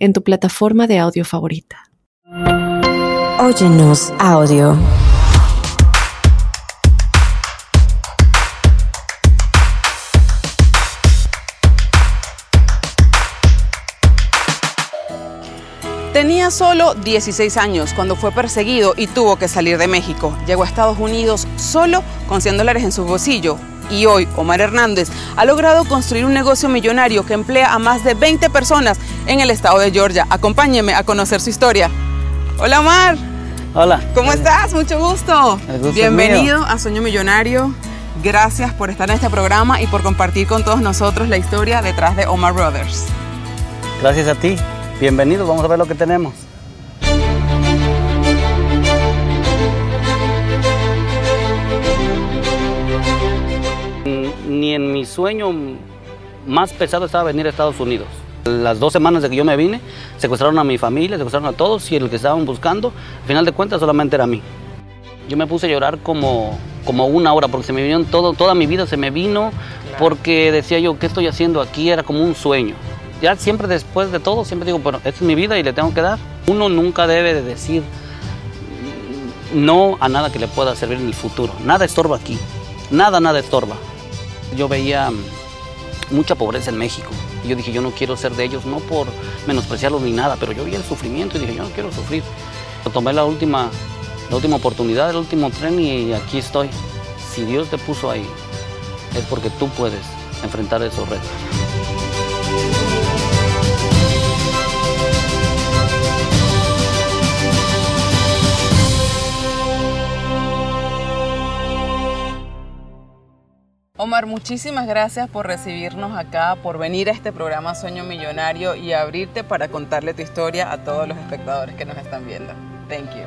en tu plataforma de audio favorita. Óyenos audio. Tenía solo 16 años cuando fue perseguido y tuvo que salir de México. Llegó a Estados Unidos solo con 100 dólares en su bolsillo. Y hoy Omar Hernández ha logrado construir un negocio millonario que emplea a más de 20 personas en el estado de Georgia. Acompáñeme a conocer su historia. Hola Omar. Hola. ¿Cómo estás? Mucho gusto. Gusto Bienvenido a Sueño Millonario. Gracias por estar en este programa y por compartir con todos nosotros la historia detrás de Omar Brothers. Gracias a ti. Bienvenido, vamos a ver lo que tenemos. Ni en mi sueño más pesado estaba venir a Estados Unidos. Las dos semanas de que yo me vine, secuestraron a mi familia, secuestraron a todos y el que estaban buscando, al final de cuentas solamente era a mí. Yo me puse a llorar como, como una hora porque se me vinieron todo, toda mi vida se me vino porque decía yo, ¿qué estoy haciendo aquí? Era como un sueño. Ya siempre después de todo, siempre digo, bueno, esta es mi vida y le tengo que dar. Uno nunca debe de decir no a nada que le pueda servir en el futuro. Nada estorba aquí. Nada, nada estorba. Yo veía mucha pobreza en México. Y yo dije, yo no quiero ser de ellos, no por menospreciarlos ni nada, pero yo vi el sufrimiento y dije, yo no quiero sufrir. Tomé la última, la última oportunidad, el último tren y aquí estoy. Si Dios te puso ahí, es porque tú puedes enfrentar esos retos. Omar, muchísimas gracias por recibirnos acá, por venir a este programa Sueño Millonario y abrirte para contarle tu historia a todos los espectadores que nos están viendo. Thank you.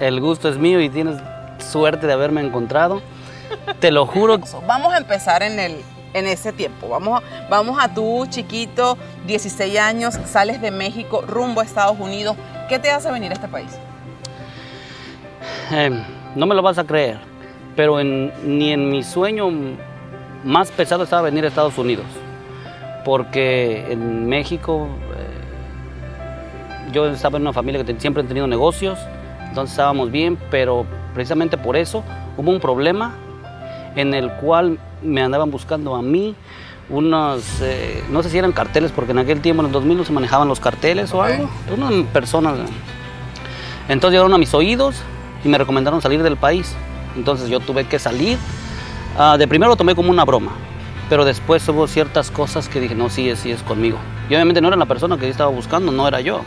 El gusto es mío y tienes suerte de haberme encontrado. Te lo juro. Vamos a empezar en, el, en ese tiempo. Vamos, a- vamos a tu chiquito, 16 años, sales de México rumbo a Estados Unidos. ¿Qué te hace venir a este país? eh, no me lo vas a creer, pero en- ni en mi sueño más pesado estaba venir a Estados Unidos. Porque en México eh, yo estaba en una familia que siempre han tenido negocios, entonces estábamos bien, pero precisamente por eso hubo un problema en el cual me andaban buscando a mí unos, eh, no sé si eran carteles, porque en aquel tiempo, en el 2000, no se manejaban los carteles o algo, unas personas. Entonces llegaron a mis oídos y me recomendaron salir del país. Entonces yo tuve que salir. Ah, de primero lo tomé como una broma, pero después hubo ciertas cosas que dije, no, sí es, sí es conmigo. Y obviamente no era la persona que yo estaba buscando, no era yo.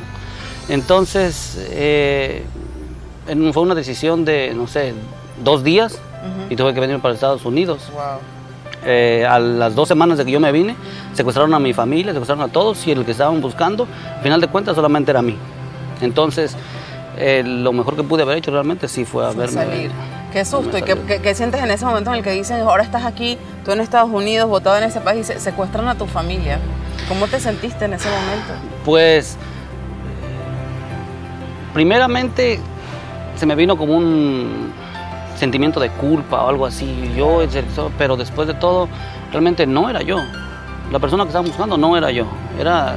Entonces eh, fue una decisión de, no sé, dos días y tuve que venir para Estados Unidos. Wow. Eh, a las dos semanas de que yo me vine, secuestraron a mi familia, secuestraron a todos y el que estaban buscando, al final de cuentas solamente era a mí. Entonces, eh, lo mejor que pude haber hecho realmente sí fue haberme salir. Qué susto. ¿Y qué, qué- qué sientes en ese momento en el que dicen, ahora estás aquí, tú en Estados Unidos, votado en ese país y se- secuestran a tu familia? ¿Cómo te sentiste en ese momento? Pues, primeramente se me vino como un sentimiento de culpa o algo así. Yo, pero después de todo, realmente no era yo. La persona que estaba buscando no era yo. Era,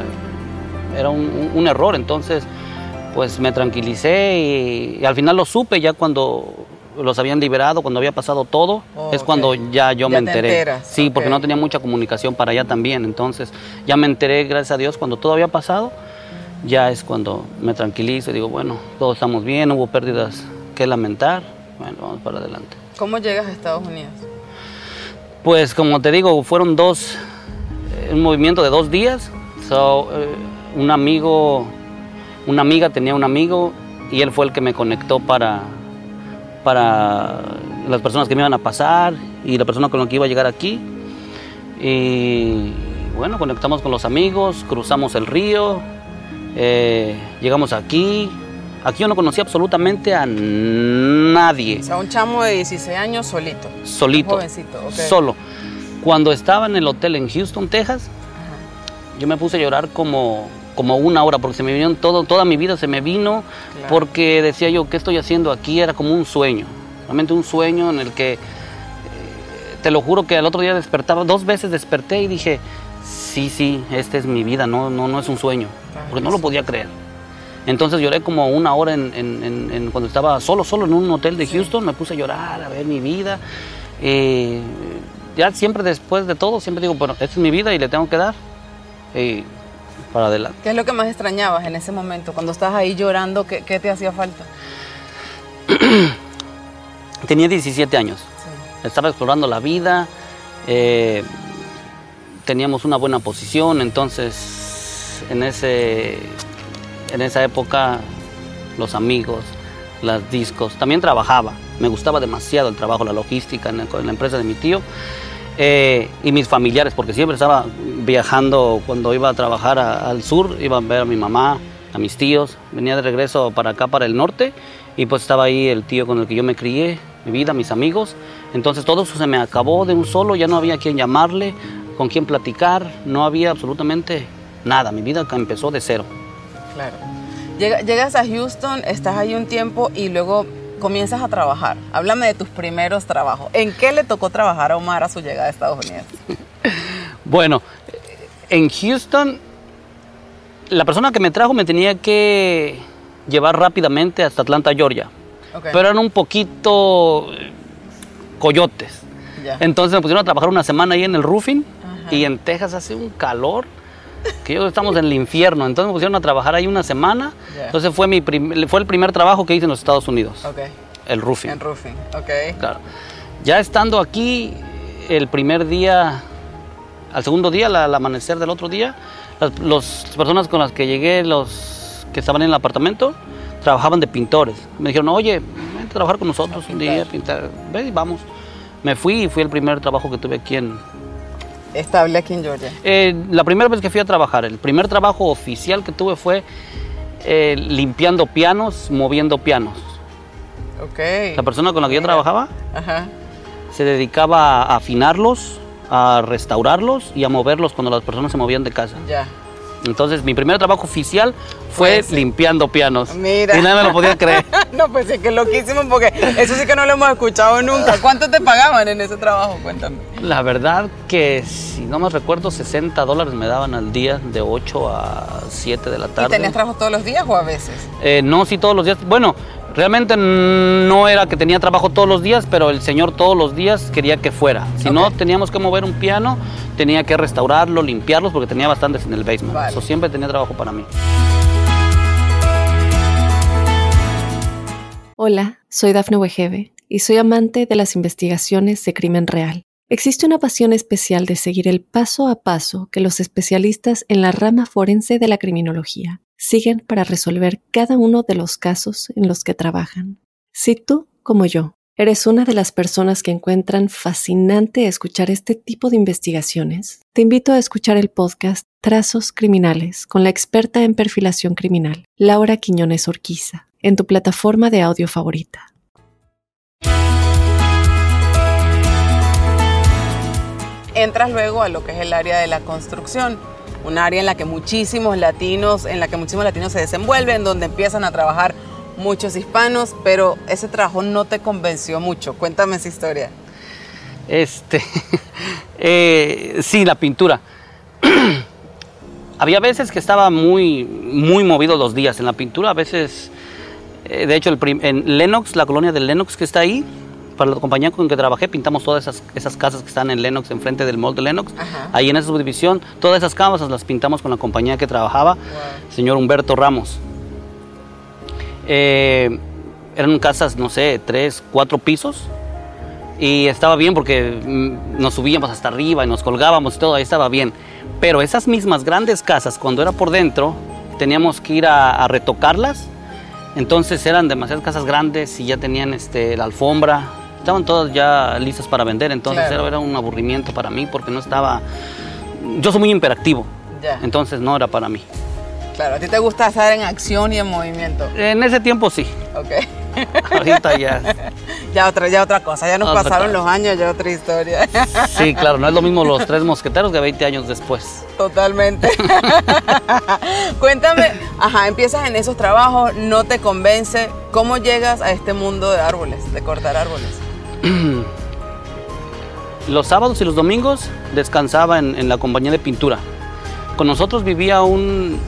era un, un error. Entonces, pues me tranquilicé y, y al final lo supe ya cuando los habían liberado, cuando había pasado todo, Oh, es cuando ya yo Ya me te enteré. enteras, Sí, porque no tenía mucha comunicación para allá también. Entonces, ya me enteré, gracias a Dios, cuando todo había pasado, ya es cuando me tranquilizo y digo, bueno, todos estamos bien, no hubo pérdidas que lamentar. Bueno, vamos para adelante. ¿Cómo llegas a Estados Unidos? Pues como te digo, fueron dos, un movimiento de dos días. So, eh, un amigo, una amiga tenía un amigo y él fue el que me conectó para, para las personas que me iban a pasar y la persona con la que iba a llegar aquí. Y bueno, conectamos con los amigos, cruzamos el río Eh, llegamos aquí. Aquí yo no conocía absolutamente a nadie. O sea, un chamo de 16 años solito. Solito. Un jovencito. Solo. Cuando estaba en el hotel en Houston, Texas, yo me puse a llorar como, como una hora porque se me vino todo, toda mi vida se me vino Claro. porque decía yo, ¿qué estoy haciendo aquí? Era como un sueño, realmente un sueño en el que, eh, te lo juro que al otro día despertaba, dos veces desperté y dije, sí, sí, esta es mi vida, no, no, no es un sueño, porque que no lo sí. podía creer. Entonces lloré como una hora en, en- en- en- cuando estaba solo, solo en un hotel de Houston, me puse a llorar, a ver mi vida. Eh, ya siempre después de todo, siempre digo, bueno, esta es mi vida y le tengo que dar. Y para adelante. ¿Qué es lo que más extrañabas en ese momento? Cuando estabas ahí llorando, ¿qué, qué te hacía falta? Tenía 17 años, estaba explorando la vida, eh, teníamos una buena posición, entonces en, ese, en esa época los amigos, las discos, también trabajaba, me gustaba demasiado el trabajo, la logística en, el- en la empresa de mi tío eh, y mis familiares, porque siempre estaba viajando cuando iba a trabajar a- al sur, iba a ver a mi mamá, a mis tíos, venía de regreso para acá, para el norte, y pues estaba ahí el tío con el que yo me crié, mi vida, mis amigos, entonces todo eso se me acabó de un solo, ya no había quien llamarle, con quien platicar, no había absolutamente nada, mi vida empezó de cero. Claro. Llega- llegas a Houston, estás ahí un tiempo y luego comienzas a trabajar. Háblame de tus primeros trabajos. ¿En qué le tocó trabajar a Omar a su llegada a Estados Unidos? Bueno, en Houston, la persona que me trajo me tenía que llevar rápidamente hasta Atlanta, Georgia. Pero eran un poquito eh, coyotes. Entonces me pusieron a trabajar una semana ahí en el roofing Ajá. y en Texas hace un calor que yo estamos en el infierno. Entonces me pusieron a trabajar ahí una semana. Ya. Entonces fue, mi fue el primer trabajo que hice en los Estados Unidos, Ok. el roofing. En roofing. Ok. Claro. Ya estando aquí, el primer día, al segundo día, al, al amanecer del otro día, las los- personas con las que llegué, los que estaban en el apartamento, trabajaban de pintores. Me dijeron, oye, ven a trabajar con nosotros un día, pintar. Ven y vamos. Me fui y fui el primer trabajo que tuve aquí en... Estable aquí en Georgia. Eh, la primera vez que fui a trabajar, el primer trabajo oficial que tuve fue eh, limpiando pianos, moviendo pianos. Ok. La persona con la que yo trabajaba Ajá. se dedicaba a afinarlos, a restaurarlos y a moverlos cuando las personas se movían de casa. Ya. Entonces mi primer trabajo oficial fue Pues limpiando pianos. Mira. Y nadie me lo podía creer. no, pues sí que loquísimo porque eso sí que no lo hemos escuchado nunca. ¿Cuánto te pagaban en ese trabajo? Cuéntame. La verdad que si no me recuerdo 60 dólares me daban al día de 8 a 7 de la ¿Y tarde. tenías trabajo todos los días o a veces? Eh, no, sí todos los días. Bueno, realmente no era que tenía trabajo todos los días, pero el señor todos los días quería que fuera. Si no teníamos que mover un piano, tenía que restaurarlo, limpiarlos, porque tenía bastantes en el basement. Vale. Eso siempre tenía trabajo para mí. Hola, soy Dafne Wegebe y soy amante de las investigaciones de crimen real. Existe una pasión especial de seguir el paso a paso que los especialistas en la rama forense de la criminología siguen para resolver cada uno de los casos en los que trabajan. Si tú, como yo, eres una de las personas que encuentran fascinante escuchar este tipo de investigaciones, te invito a escuchar el podcast Trazos Criminales con la experta en perfilación criminal, Laura Quiñones Orquiza, en tu plataforma de audio favorita. Entras luego a lo que es el área de la construcción, un área en la que muchísimos latinos, en la que muchísimos latinos se desenvuelven, donde empiezan a trabajar muchos hispanos, pero ese trabajo no te convenció mucho. Cuéntame esa historia. Este, eh, sí, la pintura. Había veces que estaba muy, muy movido los días en la pintura. A veces, eh, de hecho, en Lenox, la colonia de Lenox que está ahí, para la compañía con que trabajé, pintamos todas esas, esas casas que están en Lenox, enfrente del mall de Lenox. Ajá. Ahí en esa subdivisión, todas esas casas las pintamos con la compañía que trabajaba, señor Humberto Ramos. Eh, eran casas, no sé, tres, cuatro pisos. Y estaba bien porque mm, nos subíamos hasta arriba y nos colgábamos y todo, ahí estaba bien. Pero esas mismas grandes casas, cuando era por dentro, teníamos que ir a, a retocarlas. Entonces eran demasiadas casas grandes y ya tenían este, la alfombra. Estaban todas ya listas para vender. Entonces Claro. era, un aburrimiento para mí porque no estaba... Yo soy muy imperactivo. Ya. Entonces no era para mí. Claro, a ti te gusta estar en acción y en movimiento. En ese tiempo sí. Ok. Ahorita ya. Ya otra, ya otra cosa, ya nos Otra pasaron cosa. los años, ya otra historia. Sí, claro, no es lo mismo los tres mosqueteros que 20 años después. Totalmente. Cuéntame, ajá, empiezas en esos trabajos, no te convence, ¿cómo llegas a este mundo de árboles, de cortar árboles? Los sábados y los domingos descansaba en, la compañía de pintura. Con nosotros vivía un-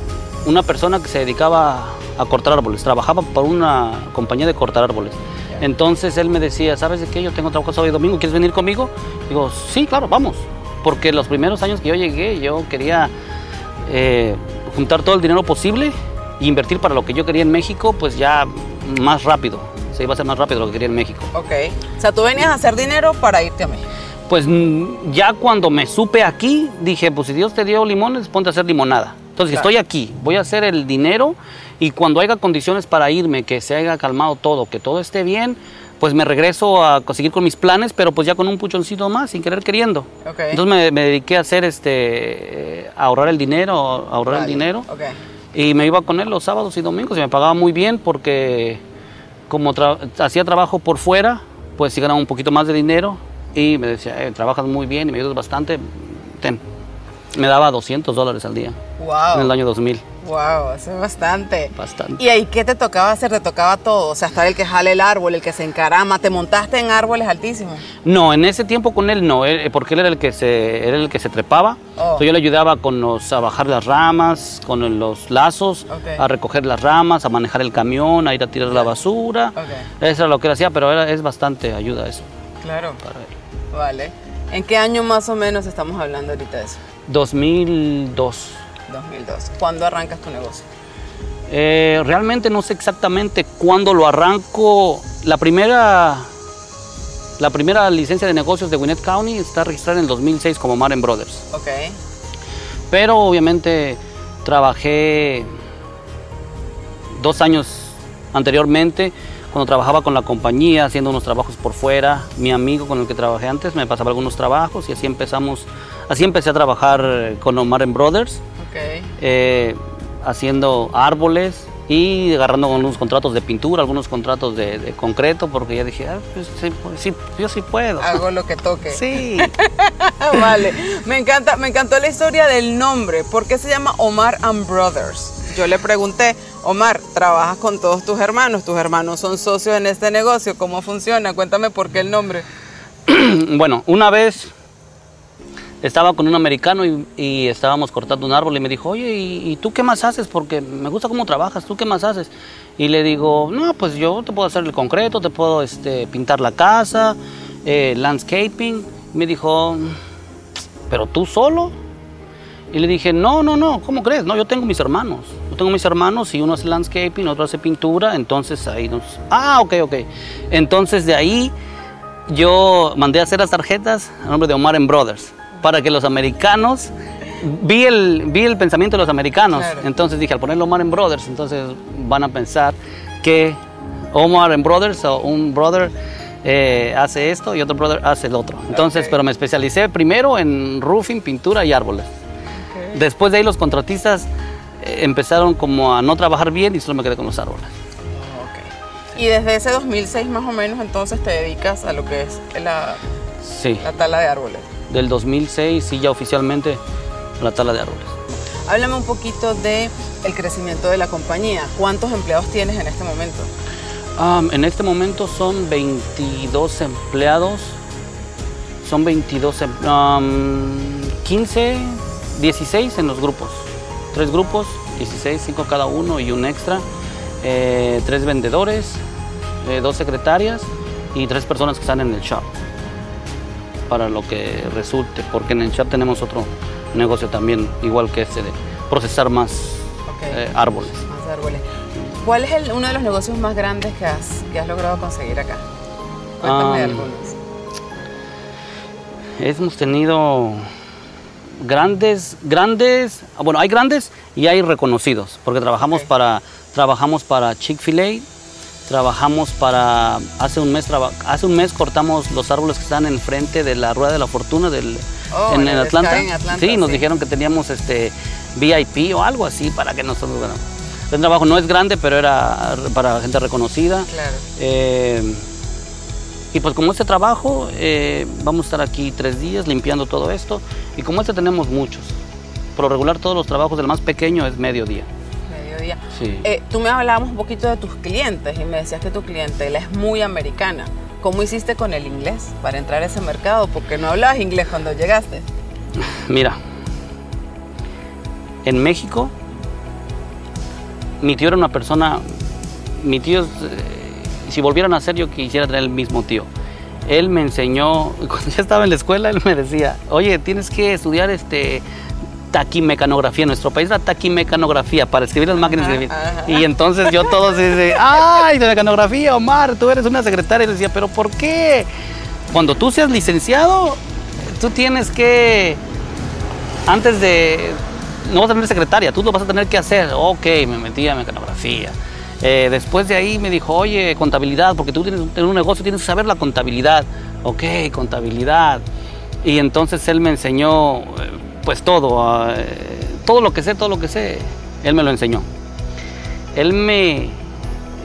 una persona que se dedicaba a cortar árboles, trabajaba por una compañía de cortar árboles. Entonces él me decía, ¿sabes de qué? Yo tengo trabajo sábado y domingo, ¿quieres venir conmigo? Digo, sí, claro, vamos. Porque los primeros años que yo llegué, yo quería eh, juntar todo el dinero posible e invertir para lo que yo quería en México, pues ya más rápido. Se iba a hacer más rápido lo que quería en México. Ok. O sea, tú venías a hacer dinero para irte a México. Pues mm, ya cuando me supe aquí, dije, pues si Dios te dio limones, ponte a hacer limonada. Entonces, Claro. estoy aquí, voy a hacer el dinero y cuando haya condiciones para irme, que se haya calmado todo, que todo esté bien, pues me regreso a seguir con mis planes, pero pues ya con un puchoncito más, sin querer queriendo. Ok. Entonces me, me dediqué a hacer este, eh, a ahorrar el dinero, a ahorrar el Vale, dinero. Ok. Y me iba con él los sábados y domingos y me pagaba muy bien porque como tra- hacía trabajo por fuera, pues sí ganaba un poquito más de dinero y me decía, "Eh, trabajas muy bien y me ayudas bastante. Me daba 200 dólares al día Wow. en el año 2000, Wow, eso es bastante. bastante. ¿Y ahí qué te tocaba hacer? Te tocaba todo. O sea, estar el que jale el árbol, el que se encarama. ¿Te montaste en árboles altísimos? No, en ese tiempo con él no, él- porque él era el que se, era el que se trepaba. Oh. Entonces yo le ayudaba con los, a bajar las ramas, con los lazos, a recoger las ramas, a manejar el camión, a ir a tirar la basura. Ok. Eso era lo que él hacía, pero era, es bastante ayuda eso Claro. para él. Vale. ¿En qué año más o menos estamos hablando ahorita de eso? 2002. 2002. ¿Cuándo arrancas tu negocio? Eh, realmente no sé exactamente cuándo lo arranco. La primera, la primera licencia de negocios de Gwinnett County está registrada en el 2006 como Maren Brothers. Ok. Pero obviamente trabajé dos años anteriormente cuando trabajaba con la compañía haciendo unos trabajos por fuera. Mi amigo con el que trabajé antes me pasaba algunos trabajos y así empezamos, así empecé a trabajar eh, con Omar Brothers. Ok. eh, haciendo árboles y agarrando algunos contratos de pintura, algunos contratos de, de concreto, porque ya dije, ah, pues, sí, pues, sí, yo sí puedo. Hago lo que toque. Sí. vale. Me encanta, me encantó la historia del nombre. ¿Por qué se llama Omar and Brothers? Yo le pregunté, Omar, trabajas con todos tus hermanos, tus hermanos son socios en este negocio, ¿cómo funciona? Cuéntame por qué el nombre. bueno, una vez estaba con un americano y, y estábamos cortando un árbol y me dijo, oye, ¿y, y tú qué más haces? Porque me gusta cómo trabajas, ¿tú qué más haces? Y le digo, no, pues yo te puedo hacer el concreto, te puedo este, pintar la casa, eh, landscaping. Me dijo, ¿pero tú solo? Y le dije, no, no, no, ¿cómo crees? No, yo tengo mis hermanos. Yo tengo mis hermanos y uno hace landscaping, otro hace pintura, entonces ahí nos... Ah, ok, ok. Entonces de ahí yo mandé a hacer las tarjetas a nombre de Omar Brothers para que los americanos... Vi el, vi el pensamiento de los americanos, Claro. entonces dije, al ponerlo Omar Brothers, entonces van a pensar que Omar Brothers o un brother eh, hace esto y otro brother hace el otro. Entonces, pero me especialicé primero en roofing, pintura y árboles. Después de ahí los contratistas eh, empezaron como a no trabajar bien y solo me quedé con los árboles. Ok. Y desde ese 2006 más o menos entonces te dedicas a lo que es la, Sí, la tala de árboles. Del 2006 sí ya oficialmente la tala de árboles. Háblame un poquito de el crecimiento de la compañía. ¿Cuántos empleados tienes en este momento? En este momento son 22 empleados, son 22, em- am, 15, 16 en los grupos. Tres grupos, 16, 5 cada uno y un extra. Eh, tres vendedores, eh, dos secretarias y tres personas que están en el shop para lo que resulte, porque en el shop tenemos otro negocio también, igual que este de procesar más eh, árboles. Más árboles. ¿Cuál es el- uno de los negocios más grandes que has, que has logrado conseguir acá? Cuéntame Am, algunos. Hemos tenido grandes, grandes, bueno, hay grandes y hay reconocidos, porque trabajamos para, trabajamos para Chick-fil-A, trabajamos para, hace un mes, traba- hace un mes cortamos los árboles que están enfrente de la Rueda de la Fortuna del, Oh, en, en el Atlanta. Sky en Atlanta, Sí, nos dijeron que teníamos este VIP o algo así para que nosotros, bueno, el trabajo no es grande, pero era para gente reconocida. Claro. Eh, y pues como este trabajo, eh, vamos a estar aquí tres días limpiando todo esto. Y como este tenemos muchos. Por lo regular todos los trabajos, el más pequeño es mediodía. Sí. Eh, tú me hablabas un poquito de tus clientes y me decías que tu clientela es muy americana. ¿Cómo hiciste con el inglés para entrar a ese mercado? Porque no hablabas inglés cuando llegaste. Mira, en México, mi tío era una persona, mi tío, eh, si volvieran a ser yo quisiera tener el mismo tío. Él me enseñó, cuando ya estaba en la escuela, él me decía, oye, tienes que estudiar este taquimecanografía. En nuestro país la taquimecanografía para escribir las máquinas de escribir. ajá. Y entonces yo todos dice, ay, de mecanografía, Omar, tú eres una secretaria. Y decía, pero ¿por qué? Cuando tú seas licenciado, tú tienes que antes de. No vas a tener secretaria, tú lo vas a tener que hacer. Ok, me metí a mecanografía. Eh, después de ahí me dijo, oye, contabilidad, porque tú tienes en un negocio, tienes que saber la contabilidad. Ok, contabilidad. Y entonces él me enseñó, eh, pues todo, eh, todo lo que sé, todo lo que sé, él me lo enseñó. Él me,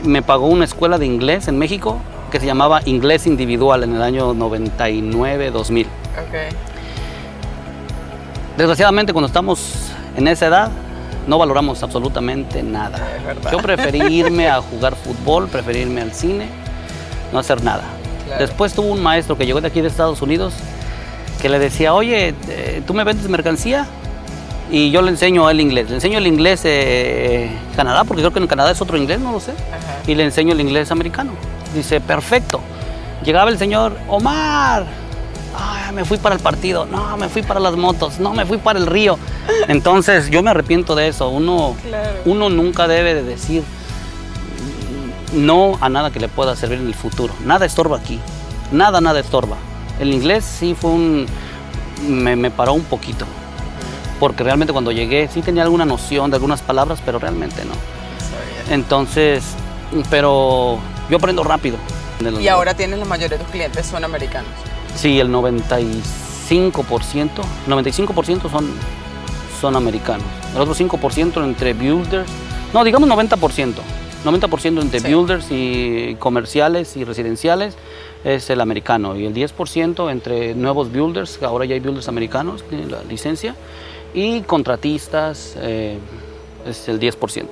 me pagó una escuela de inglés en México que se llamaba Inglés Individual en el año 99-2000. Ok. Desgraciadamente cuando estamos en esa edad no valoramos absolutamente nada. Yo preferí irme a jugar fútbol, preferí irme al cine, no hacer nada. Claro. Después tuvo un maestro que llegó de aquí de Estados Unidos que le decía, oye, eh, ¿tú me vendes mercancía? Y yo le enseño él inglés. Le enseño el inglés eh, Canadá, porque creo que en Canadá es otro inglés, no lo sé. Ajá. Y le enseño el inglés americano. Dice, perfecto. Llegaba el señor, Omar, Ay, me fui para el partido, no, me fui para las motos, no, me fui para el río. Entonces yo me arrepiento de eso. Uno, Claro. uno nunca debe de decir no a nada que le pueda servir en el futuro. Nada estorba aquí. Nada, nada estorba. El inglés sí fue un... me, me paró un poquito. Porque realmente cuando llegué sí tenía alguna noción de algunas palabras, pero realmente no. Entonces, pero yo aprendo rápido. Y ahora tienes la mayoría de tus clientes son americanos. Sí, el 95%, 95% son, son americanos. El otro 5% entre builders, no, digamos 90%. 90% entre Sí. builders y comerciales y residenciales es el americano. Y el 10% entre nuevos builders, ahora ya hay builders americanos, la licencia, y contratistas eh, es el 10%.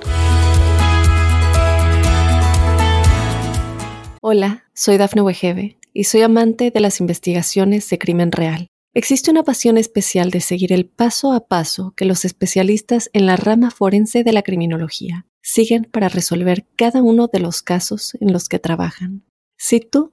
Hola, soy Dafne Wegebe y soy amante de las investigaciones de crimen real. Existe una pasión especial de seguir el paso a paso que los especialistas en la rama forense de la criminología siguen para resolver cada uno de los casos en los que trabajan. Si tú,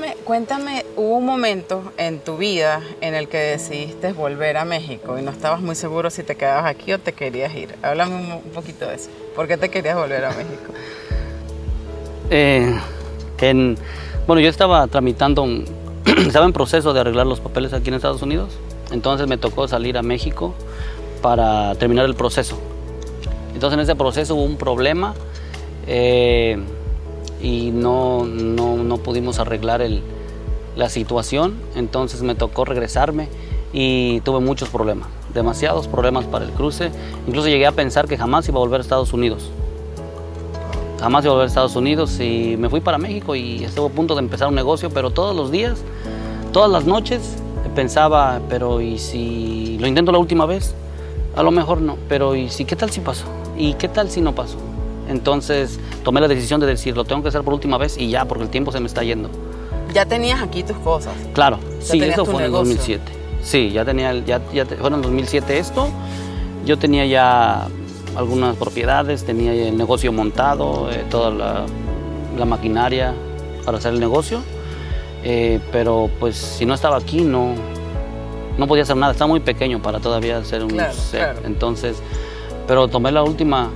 cuéntame, hubo un momento en tu vida en el que decidiste volver a México y no estabas muy seguro si te quedabas aquí o te querías ir. Háblame un, poquito de eso. ¿Por qué te querías volver a México? Eh, en- bueno, yo estaba tramitando, estaba en proceso de arreglar los papeles aquí en Estados Unidos, entonces me tocó salir a México para terminar el proceso. Entonces en ese proceso hubo un problema eh, y no, no, no pudimos arreglar el- la situación, entonces me tocó regresarme y tuve muchos problemas, demasiados problemas para el cruce, incluso llegué a pensar que jamás iba a volver a Estados Unidos jamás iba a volver a Estados Unidos y me fui para México y estuve a punto de empezar un negocio, pero todos los días, todas las noches pensaba, pero ¿y si lo intento la última vez? A lo mejor no, pero ¿y si qué tal si pasó? ¿Y qué tal si no pasó? Entonces tomé la decisión de decir, lo tengo que hacer por última vez y ya, porque el tiempo se me está yendo. Ya tenías aquí tus cosas. Claro, sí, tenías eso fue en el negocio. 2007. Sí, ya tenía, ya, ya fue en el 2007 esto. Yo tenía ya algunas propiedades, tenía ya el negocio montado, eh, toda la, la maquinaria para hacer el negocio. Eh, pero pues si no estaba aquí no, no podía hacer nada, estaba muy pequeño para todavía hacer un Claro, set. claro. Entonces, pero tomé la última,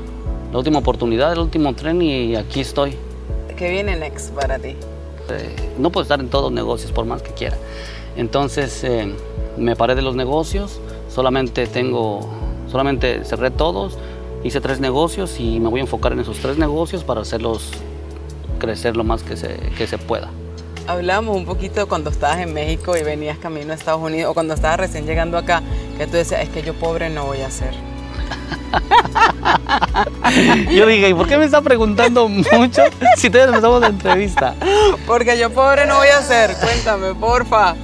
la última oportunidad, el último tren y aquí estoy. ¿Qué viene next para ti? Eh, no puedo estar en todos los negocios por más que quiera. Entonces eh, me paré de los negocios, solamente tengo, solamente cerré todos, hice tres negocios y me voy a enfocar en esos tres negocios para hacerlos crecer lo más que se, que se pueda. Hablamos un poquito cuando estabas en México y venías camino a Estados Unidos o cuando estabas recién llegando acá, que tú decías, es que yo pobre no voy a ser. Yo dije, ¿y por qué me está preguntando mucho si todavía empezamos la entrevista? Porque yo pobre no voy a ser, cuéntame, porfa.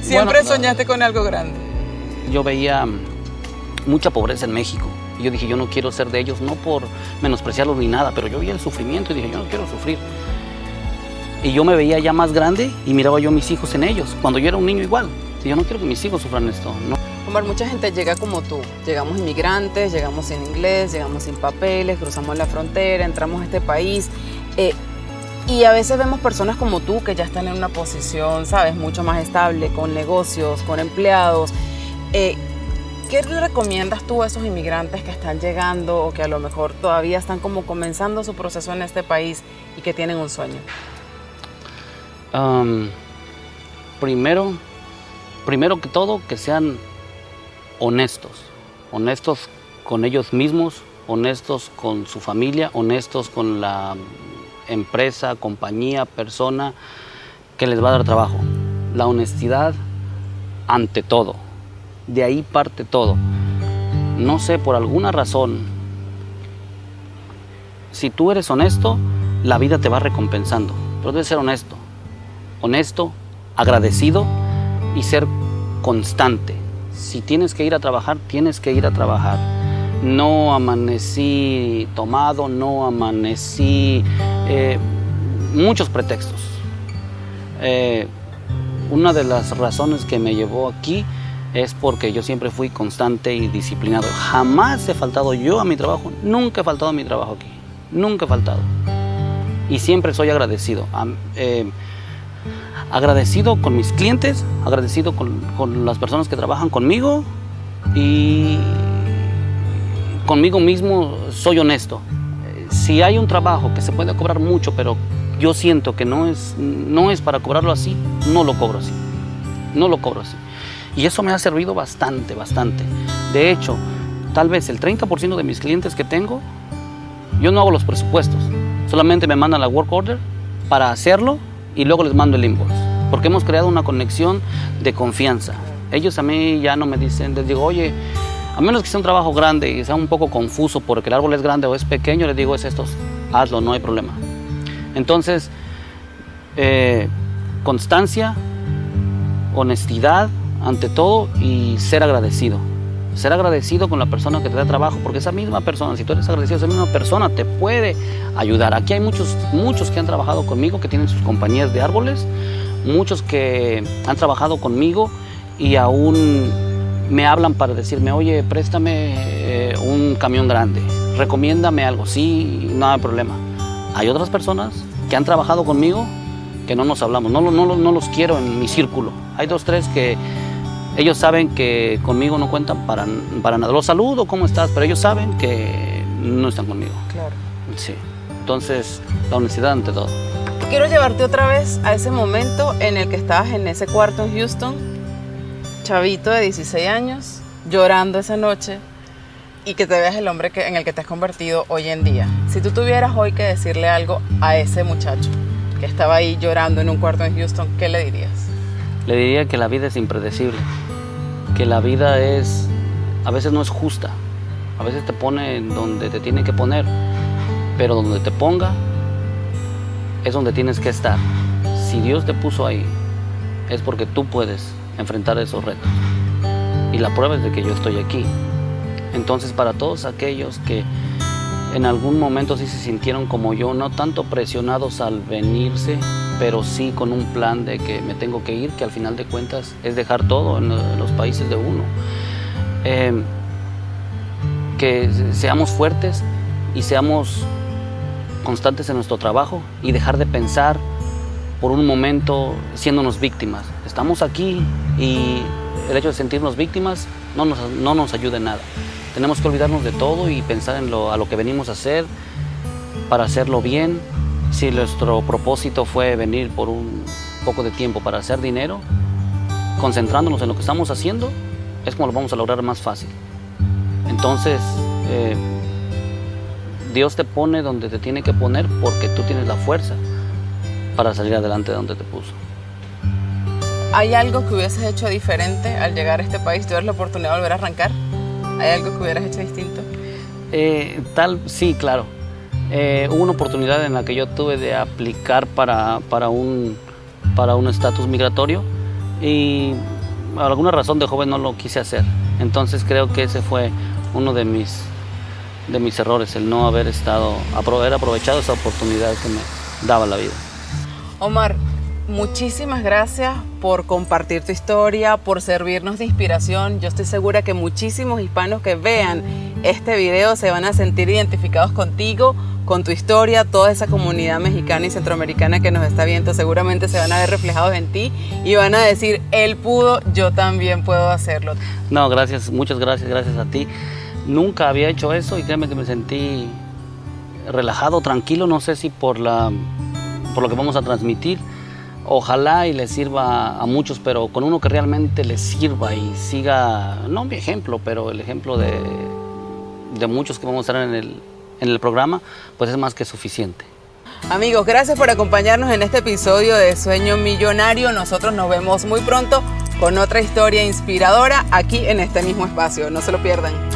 Siempre soñaste con algo grande. Yo veía mucha pobreza en México. Y yo dije, yo no quiero ser de ellos, no por menospreciarlos ni nada, pero yo veía el sufrimiento y dije, yo no quiero sufrir. Y yo me veía ya más grande y miraba yo a mis hijos en ellos, cuando yo era un niño igual. Y yo no quiero que mis hijos sufran esto. No. Omar, mucha gente llega como tú. Llegamos inmigrantes, llegamos sin inglés, llegamos sin papeles, cruzamos la frontera, entramos a este país. Eh, y a veces vemos personas como tú que ya están en una posición, sabes, mucho más estable, con negocios, con empleados. Eh, ¿Qué le recomiendas tú a esos inmigrantes que están llegando o que a lo mejor todavía están como comenzando su proceso en este país y que tienen un sueño? primero, primero que todo, que sean honestos, honestos con ellos mismos, honestos con su familia, honestos con la empresa, compañía, persona que les va a dar trabajo. La honestidad ante todo. De ahí parte todo. No sé, por alguna razón, si tú eres honesto, la vida te va recompensando. Pero debes ser honesto honesto, agradecido y ser constante. Si tienes que ir a trabajar, tienes que ir a trabajar. No amanecí tomado, no amanecí eh, muchos pretextos. Eh, una de las razones que me llevó aquí es porque yo siempre fui constante y disciplinado. Jamás he faltado yo a mi trabajo, nunca he faltado a mi trabajo aquí, nunca he faltado. Y siempre soy agradecido. Eh, agradecido con mis clientes, agradecido con, las personas que trabajan conmigo y conmigo mismo soy honesto. Si hay un trabajo que se puede cobrar mucho, pero yo siento que no es, no es para cobrarlo así, no lo cobro así. No lo cobro así. Y eso me ha servido bastante, bastante. De hecho, tal vez el 30% de mis clientes que tengo, yo no hago los presupuestos. Solamente me mandan la work order para hacerlo y luego les mando el invoice, porque hemos creado una conexión de confianza. Ellos a mí ya no me dicen, les digo, oye, a menos que sea un trabajo grande y sea un poco confuso porque el árbol es grande o es pequeño, les digo, es esto, hazlo, no hay problema. Entonces, eh, constancia, honestidad ante todo y ser agradecido ser agradecido con la persona que te da trabajo, porque esa misma persona, si tú eres agradecido, esa misma persona te puede ayudar. Aquí hay muchos, muchos que han trabajado conmigo, que tienen sus compañías de árboles, muchos que han trabajado conmigo y aún me hablan para decirme, oye, préstame eh, un camión grande, recomiéndame algo, sí, no hay problema. Hay otras personas que han trabajado conmigo que no nos hablamos, no, no, no los quiero en mi círculo. Hay dos, tres que ellos saben que conmigo no cuentan para, para nada. Los saludo, ¿cómo estás? Pero ellos saben que no están conmigo. Claro. Sí. Entonces, la honestidad ante todo. Quiero llevarte otra vez a ese momento en el que estabas en ese cuarto en Houston, chavito de 16 años, llorando esa noche y que te veas el hombre que, en el que te has convertido hoy en día. Si tú tuvieras hoy que decirle algo a ese muchacho que estaba ahí llorando en un cuarto en Houston, ¿qué le dirías? Le diría que la vida es impredecible que la vida es, a veces no es justa, a veces te pone donde te tiene que poner, pero donde te ponga es donde tienes que estar. Si Dios te puso ahí, es porque tú puedes enfrentar esos retos. Y la prueba es de que yo estoy aquí. Entonces para todos aquellos que en algún momento sí se sintieron como yo, no tanto presionados al venirse, pero sí con un plan de que me tengo que ir, que al final de cuentas es dejar todo en, los países de uno. Eh, que seamos fuertes y seamos constantes en nuestro trabajo y dejar de pensar por un momento siéndonos víctimas. Estamos aquí y el hecho de sentirnos víctimas no nos, no nos ayuda nada. Tenemos que olvidarnos de todo y pensar en lo, a lo que venimos a hacer para hacerlo bien Si nuestro propósito fue venir por un poco de tiempo para hacer dinero, concentrándonos en lo que estamos haciendo, es como lo vamos a lograr más fácil. Entonces, eh, Dios te pone donde te tiene que poner porque tú tienes la fuerza para salir adelante de donde te puso. ¿Hay algo que hubieses hecho diferente al llegar a este país? ¿Tuvieras la oportunidad de volver a arrancar? ¿Hay algo que hubieras hecho distinto? Eh, tal, sí, claro. Eh, hubo una oportunidad en la que yo tuve de aplicar para, para un para un estatus migratorio y por alguna razón de joven no lo quise hacer. Entonces creo que ese fue uno de mis, de mis errores, el no haber estado, haber aprovechado esa oportunidad que me daba la vida. Omar, muchísimas gracias por compartir tu historia, por servirnos de inspiración. Yo estoy segura que muchísimos hispanos que vean este video se van a sentir identificados contigo, con tu historia, toda esa comunidad mexicana y centroamericana que nos está viendo seguramente se van a ver reflejados en ti y van a decir, él pudo, yo también puedo hacerlo. No, gracias, muchas gracias, gracias a ti. Nunca había hecho eso y créeme que me sentí relajado, tranquilo, no sé si por, la, por lo que vamos a transmitir. Ojalá y le sirva a muchos, pero con uno que realmente le sirva y siga, no mi ejemplo, pero el ejemplo de, de muchos que vamos a estar en el, en el programa, pues es más que suficiente. Amigos, gracias por acompañarnos en este episodio de Sueño Millonario. Nosotros nos vemos muy pronto con otra historia inspiradora aquí en este mismo espacio. No se lo pierdan.